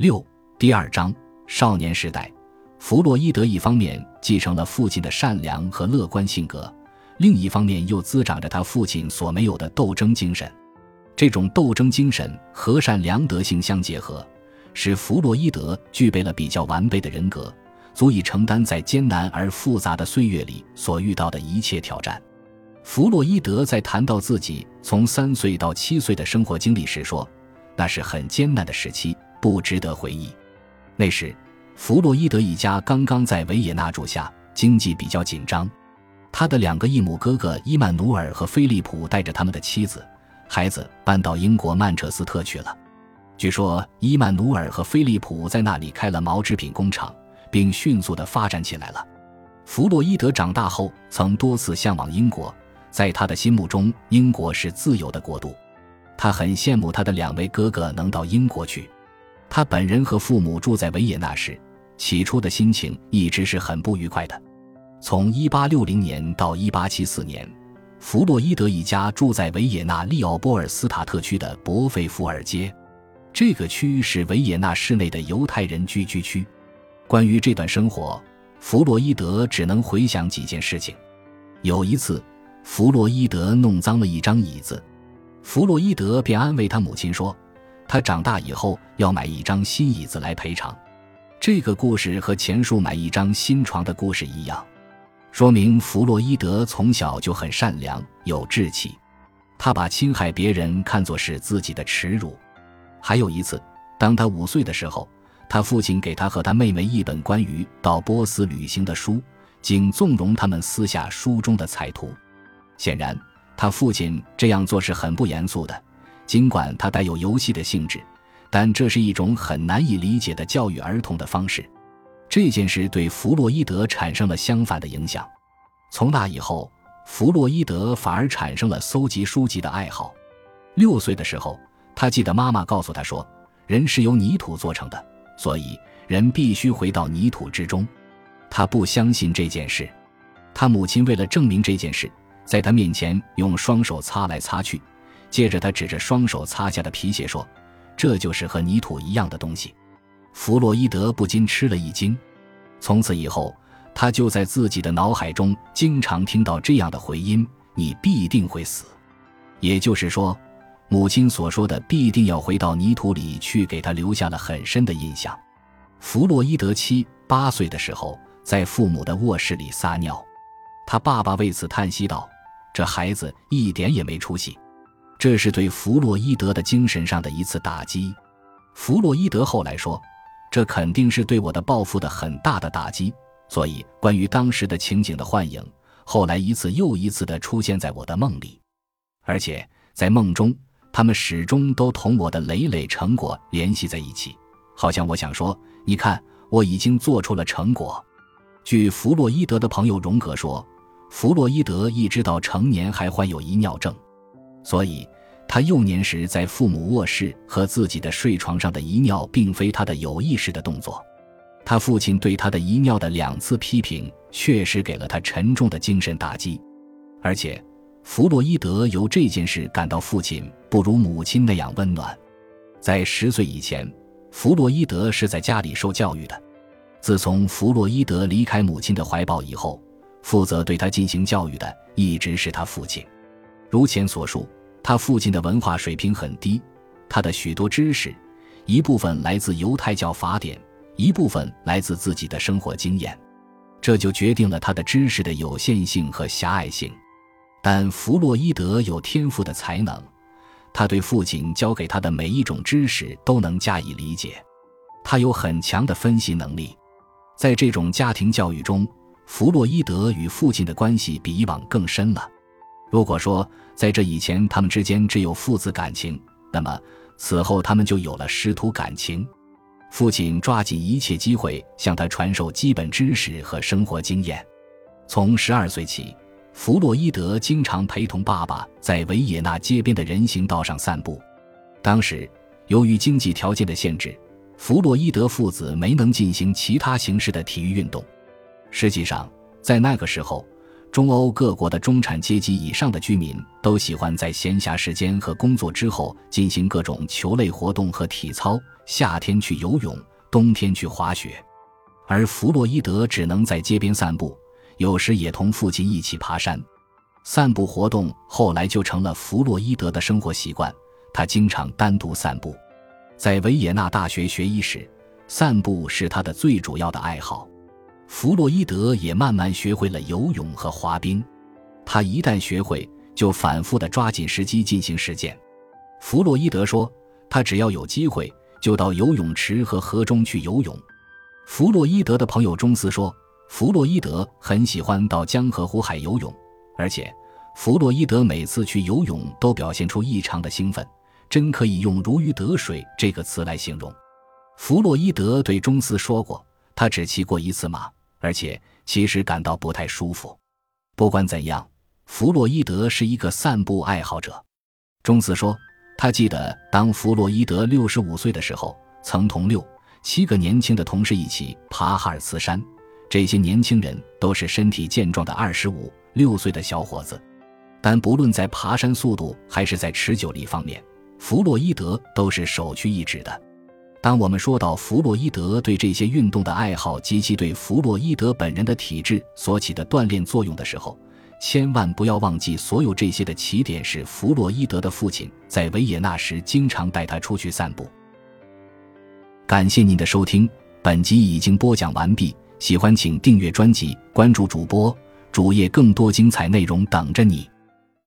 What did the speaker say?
六第二章少年时代，弗洛伊德一方面继承了父亲的善良和乐观性格，另一方面又滋长着他父亲所没有的斗争精神。这种斗争精神和善良德性相结合，使弗洛伊德具备了比较完备的人格，足以承担在艰难而复杂的岁月里所遇到的一切挑战。弗洛伊德在谈到自己从三岁到七岁的生活经历时说：“那是很艰难的时期。”不值得回忆。那时，弗洛伊德一家刚刚在维也纳住下，经济比较紧张。他的两个异母哥哥伊曼努尔和菲利普带着他们的妻子、孩子搬到英国曼彻斯特去了。据说，伊曼努尔和菲利普在那里开了毛织品工厂，并迅速地发展起来了。弗洛伊德长大后曾多次向往英国，在他的心目中，英国是自由的国度。他很羡慕他的两位哥哥能到英国去。他本人和父母住在维也纳时，起初的心情一直是很不愉快的。从1860年到1874年，弗洛伊德一家住在维也纳利奥波尔斯塔特区的博费福尔街，这个区是维也纳市内的犹太人聚居区。关于这段生活，弗洛伊德只能回想几件事情。有一次，弗洛伊德弄脏了一张椅子，弗洛伊德便安慰他母亲说。他长大以后要买一张新椅子来赔偿。这个故事和前述买一张新床的故事一样，说明弗洛伊德从小就很善良有志气。他把侵害别人看作是自己的耻辱。还有一次，当他五岁的时候，他父亲给他和他妹妹一本关于到波斯旅行的书，仅纵容他们撕下书中的彩图。显然，他父亲这样做是很不严肃的。尽管它带有游戏的性质，但这是一种很难以理解的教育儿童的方式。这件事对弗洛伊德产生了相反的影响。从那以后，弗洛伊德反而产生了搜集书籍的爱好。六岁的时候，他记得妈妈告诉他说：“人是由泥土做成的，所以人必须回到泥土之中。”他不相信这件事。他母亲为了证明这件事，在他面前用双手擦来擦去。接着，他指着双手擦下的皮鞋说：“这就是和泥土一样的东西。”弗洛伊德不禁吃了一惊。从此以后，他就在自己的脑海中经常听到这样的回音：“你必定会死。”也就是说，母亲所说的“必定要回到泥土里去”，给他留下了很深的印象。弗洛伊德七八岁的时候，在父母的卧室里撒尿，他爸爸为此叹息道：“这孩子一点也没出息。”这是对弗洛伊德的精神上的一次打击。弗洛伊德后来说：“这肯定是对我的报复的很大的打击。”所以，关于当时的情景的幻影，后来一次又一次地出现在我的梦里，而且在梦中，他们始终都同我的累累成果联系在一起，好像我想说：“你看，我已经做出了成果。”据弗洛伊德的朋友荣格说，弗洛伊德一直到成年还患有遗尿症。所以，他幼年时在父母卧室和自己的睡床上的遗尿，并非他的有意识的动作。他父亲对他的遗尿的两次批评，确实给了他沉重的精神打击。而且，弗洛伊德由这件事感到父亲不如母亲那样温暖。在十岁以前，弗洛伊德是在家里受教育的。自从弗洛伊德离开母亲的怀抱以后，负责对他进行教育的一直是他父亲。如前所述，他父亲的文化水平很低，他的许多知识，一部分来自犹太教法典，一部分来自自己的生活经验，这就决定了他的知识的有限性和狭隘性。但弗洛伊德有天赋的才能，他对父亲教给他的每一种知识都能加以理解，他有很强的分析能力。在这种家庭教育中，弗洛伊德与父亲的关系比以往更深了。如果说在这以前他们之间只有父子感情，那么此后他们就有了师徒感情。父亲抓紧一切机会向他传授基本知识和生活经验。从十二岁起，弗洛伊德经常陪同爸爸在维也纳街边的人行道上散步。当时由于经济条件的限制，弗洛伊德父子没能进行其他形式的体育运动。实际上，在那个时候。中欧各国的中产阶级以上的居民都喜欢在闲暇时间和工作之后进行各种球类活动和体操，夏天去游泳，冬天去滑雪，而弗洛伊德只能在街边散步，有时也同父亲一起爬山。散步活动后来就成了弗洛伊德的生活习惯，他经常单独散步。在维也纳大学学医时，散步是他的最主要的爱好。弗洛伊德也慢慢学会了游泳和滑冰。他一旦学会，就反复地抓紧时机进行实践。弗洛伊德说：“他只要有机会，就到游泳池和河中去游泳。”弗洛伊德的朋友中斯说：“弗洛伊德很喜欢到江河湖海游泳，而且弗洛伊德每次去游泳都表现出异常的兴奋。”真可以用“如鱼得水”这个词来形容。弗洛伊德对中斯说过，他只骑过一次马，而且其实感到不太舒服。不管怎样，弗洛伊德是一个散步爱好者。中斯说，他记得当弗洛伊德六十五岁的时候，曾同六七个年轻的同事一起爬哈尔茨山。这些年轻人都是身体健壮的二十五六岁的小伙子，但不论在爬山速度还是在持久力方面，弗洛伊德都是首屈一指的。当我们说到弗洛伊德对这些运动的爱好及其对弗洛伊德本人的体质所起的锻炼作用的时候，千万不要忘记，所有这些的起点是弗洛伊德的父亲在维也纳时经常带他出去散步。感谢您的收听，本集已经播讲完毕。喜欢请订阅专辑，关注主播主页，更多精彩内容等着你。